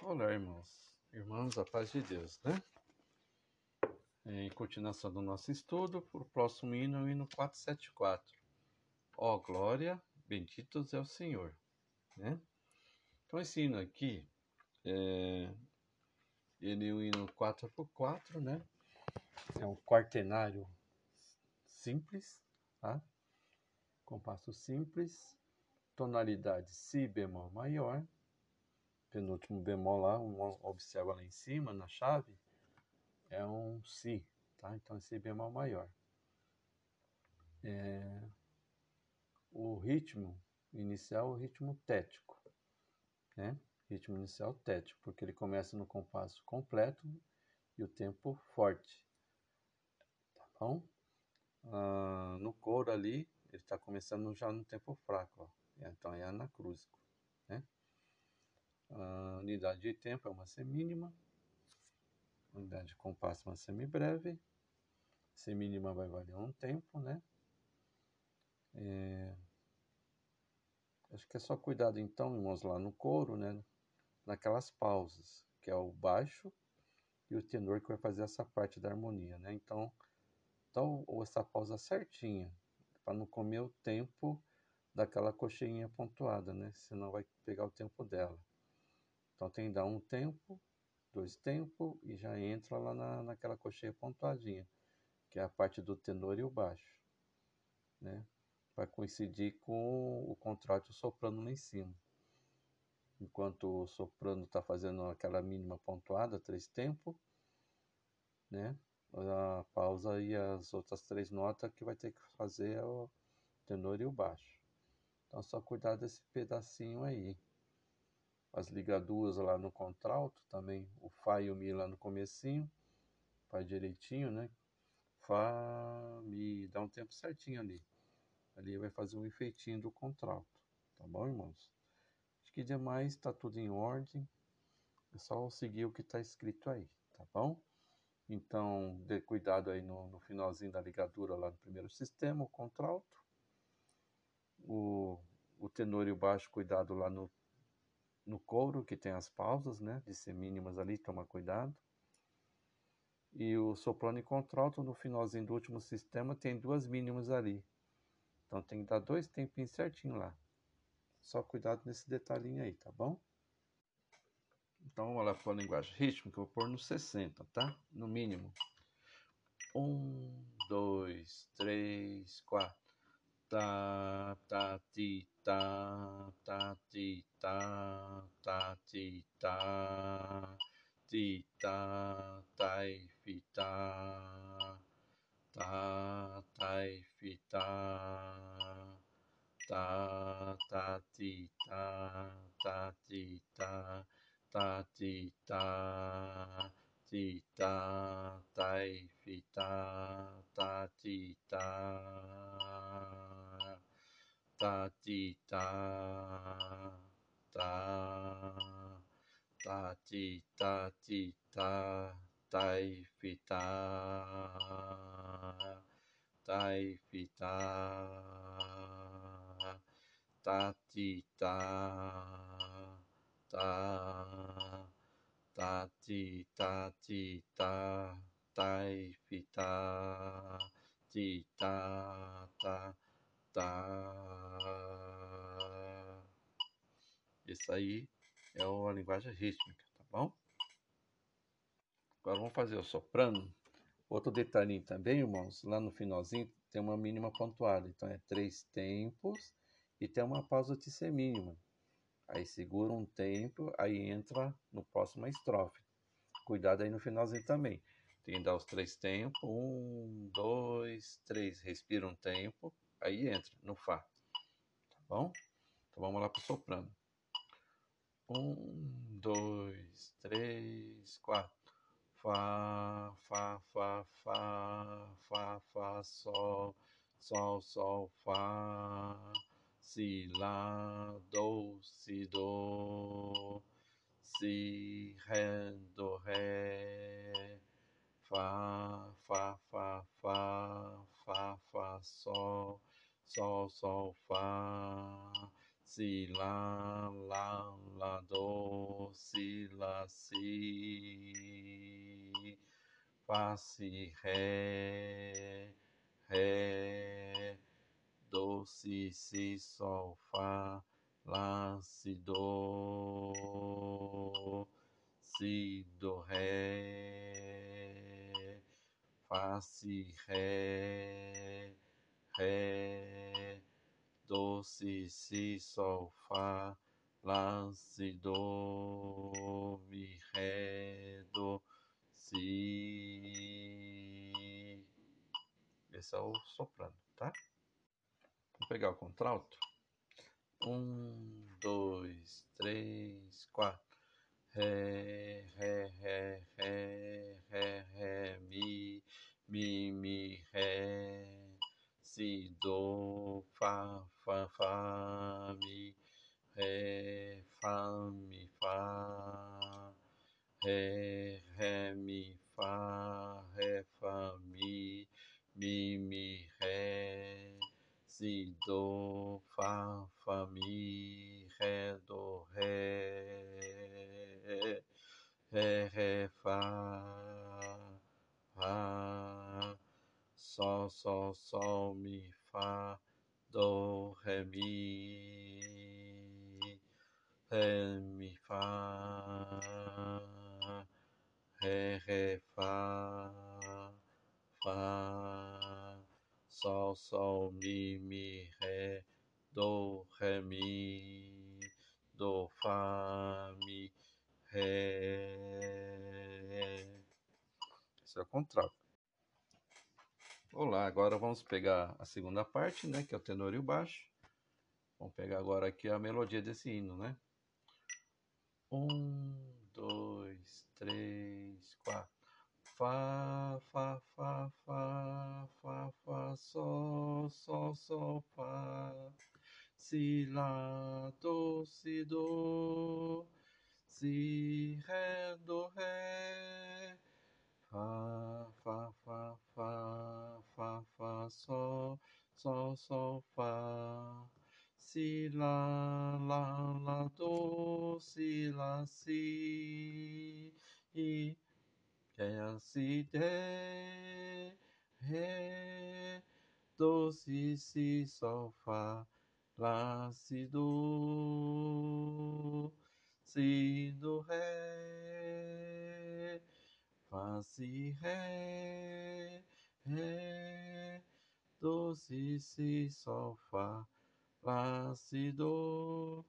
Olá, irmãos. Irmãos, a paz de Deus, né? Em continuação do nosso estudo, o próximo hino é o hino 474. Ó oh, glória, benditos é o Senhor, né? Então, esse hino aqui, é... ele é o hino 4x4, né? É um quartenário simples, tá? Compasso simples, tonalidade Si bemol maior, penúltimo bemol lá, um, observa lá em cima na chave, é um Si, tá? Então é Si bemol maior. É, o ritmo inicial é o ritmo tético, né? Ritmo inicial tético, porque ele começa no compasso completo e o tempo forte, tá bom? Ah, no coro ali, ele está começando já no tempo fraco, ó. Então é anacrúsico, né? Unidade de tempo é uma semínima. Unidade de compasso uma semibreve. Semínima vai valer um tempo, né? É... Acho que é só cuidado então, irmãos, lá no coro, né? Naquelas pausas, que é o baixo e o tenor que vai fazer essa parte da harmonia, né? Então, então essa pausa certinha, para não comer o tempo daquela coxinha pontuada, né? Senão vai pegar o tempo dela. Então tem que dar um tempo, dois tempos e já entra lá na, naquela cocheia pontuadinha, que é a parte do tenor e o baixo, né? Para coincidir com o contralto soprano lá em cima. Enquanto o soprano está fazendo aquela mínima pontuada, três tempos, né? A pausa e as outras três notas que vai ter que fazer é o tenor e o baixo. Então só cuidar desse pedacinho aí as ligaduras lá no contralto também, o Fá e o Mi lá no comecinho, faz direitinho, né? Fá, Mi, dá um tempo certinho ali. Ali vai fazer um efeitinho do contralto, tá bom, irmãos? Acho que demais está tudo em ordem, é só seguir o que está escrito aí, tá bom? Então, dê cuidado aí no, no finalzinho da ligadura lá no primeiro sistema, o contralto. O, o tenor e o baixo, cuidado lá no no couro, que tem as pausas, né, de ser mínimas ali, toma cuidado. E o soprano e contralto, no finalzinho do último sistema, tem duas mínimas ali. Então tem que dar dois tempinhos certinho lá. Só cuidado nesse detalhinho aí, tá bom? Então vamos lá para a linguagem rítmica, eu vou pôr no 60, tá? No mínimo. Um, dois, três, quatro ta ta ti ta ta ti ta ta ti ta. Ti ta tai fi ta. Ta tai fi ta. Ta ta ti ta. Ta ti ta. Ta ti ta. Ti ta tai fi ta. Ta ti ta ta ti ta ta ta ti ta ti ta tai fi ta tai fi ta ta ti ta ta ta ti ta ti ta tai fi ta ti ta ta tá. Isso aí é a linguagem rítmica, tá bom? Agora vamos fazer o soprano. Outro detalhinho também, irmãos, lá no finalzinho tem uma mínima pontuada. Então é três tempos e tem uma pausa de ser mínima. Aí segura um tempo, aí entra no próximo estrofe. Cuidado aí no finalzinho também. Tem que dar os três tempos. Um, dois, três. Respira um tempo aí entra no Fá. Tá bom? Então vamos lá para o soprano. Um, dois, três, quatro. Fá, Fá, Fá, Fá, Fá, Fá, Sol, Sol, Sol, Fá, Si, Lá, Do, Si, Do, Si, Ré, Do, Ré, Fá, Fá, Fá, Fá, Fá, Fá, Sol, Sol, Sol, Fá, Si, Lá, Lá, Lá, Do, si, lá, si, fá, si, ré, ré, do, si, si, sol, fá, lá, si, do, si, do, ré, fá, si, ré, ré, do, si, si, sol, fá, lá, si, do, mi, ré, do, si. Esse é o soprano, tá? Vamos pegar o contralto. Um, dois, três, quatro. Ré, ré, ré, ré, ré, ré, mi, mi, mi, ré, si, do, fá, fá, fá, mi, ré, fá, mi, fá, ré, ré, mi, fá, ré, fá, mi, mi, mi, ré, si, do, fá, fá, mi, ré, do, ré, ré, ré, fá, fá, sol, mi, fá, do, ré, mi, ré, mi, fá, ré, ré, fá, fá, sol, sol, mi, mi, ré, do, ré, mi, do, fá, mi, ré. Esse é o contralto. Olá, agora vamos pegar a segunda parte, né, que é o tenor e o baixo. Vamos pegar agora aqui a melodia desse hino, né? Um, dois, três, quatro. Fá, fá, fá, fá, fá, fá, sol, sol, sol, fá. Si, lá, do, si, do. Si, ré, do, ré. Fá, fá, fá, fá, fá, fá, sol, sol, fá. Si, lá, lá, lá, do, si, lá, si. E, ré, si, ré, ré, do, si, si, sol, fá. Lá, si, do, si, do, ré, fá, si, ré, ré, si, si, sol, fá, lá, si, do,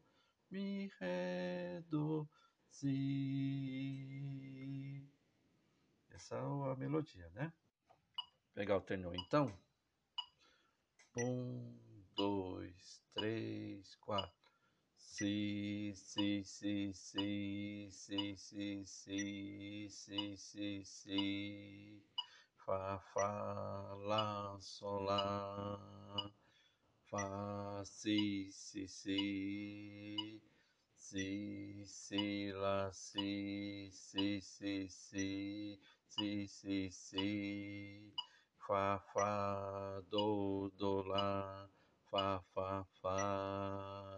mi, ré, do, si. Essa é a melodia, né? Vou pegar o tenor então. Um, dois, três, quatro. Si, si, si, si, si, si, si, si, si, si. Fá, fá, lá, sol, lá. Fá, si, si, si. Si, si, lá, si, si, si, si, si, si, si. Fá, fá, do, do, lá. Fá, fá, fá.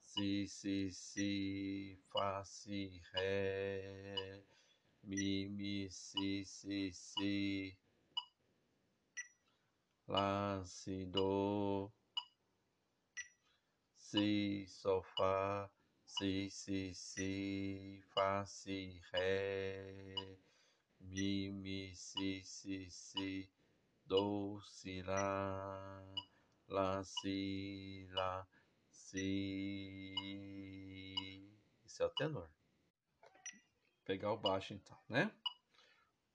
Si, si, si, fá, si, ré. Mi, mi, si, si, si. Lá, si, do. Si, sol, fá. Si, si, si, fá, si, ré. Mi, mi, si, si, si. Do, si, lá. Lá, si, lá. Si. Esse é o tenor. Pegar o baixo então, né?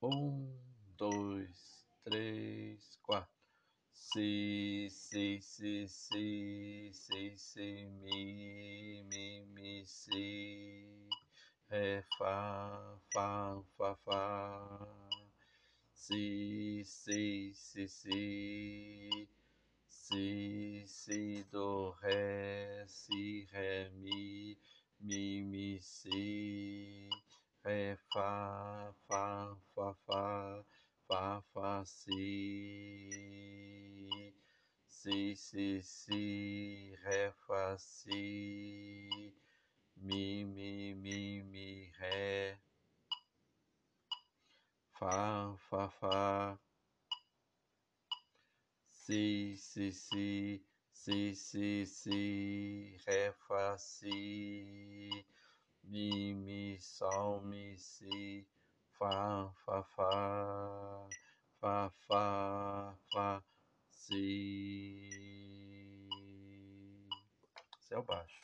Um, dois, três, quatro. Si, si, si, si, si, si, mi, mi, mi, si. Ré, fá, fá, fá, fá. Si, si, si, si. Si, si, do, ré, si, ré, mi, mi, mi, si, Ré, Fá, Fá, Fá, Fá, Fá, Fá, Si. Si, Si, Si, Ré, Fá, Si. Mi, Mi, Mi, Mi, Ré. Fá, Fá, Fá. Si, Si, Si, Si, Si, Si, Ré, Fá, Si Mi, Mi, Sol, Mi, Si, Fá, Fá, Fá, Fá, Fá, Fá, Si. O baixo.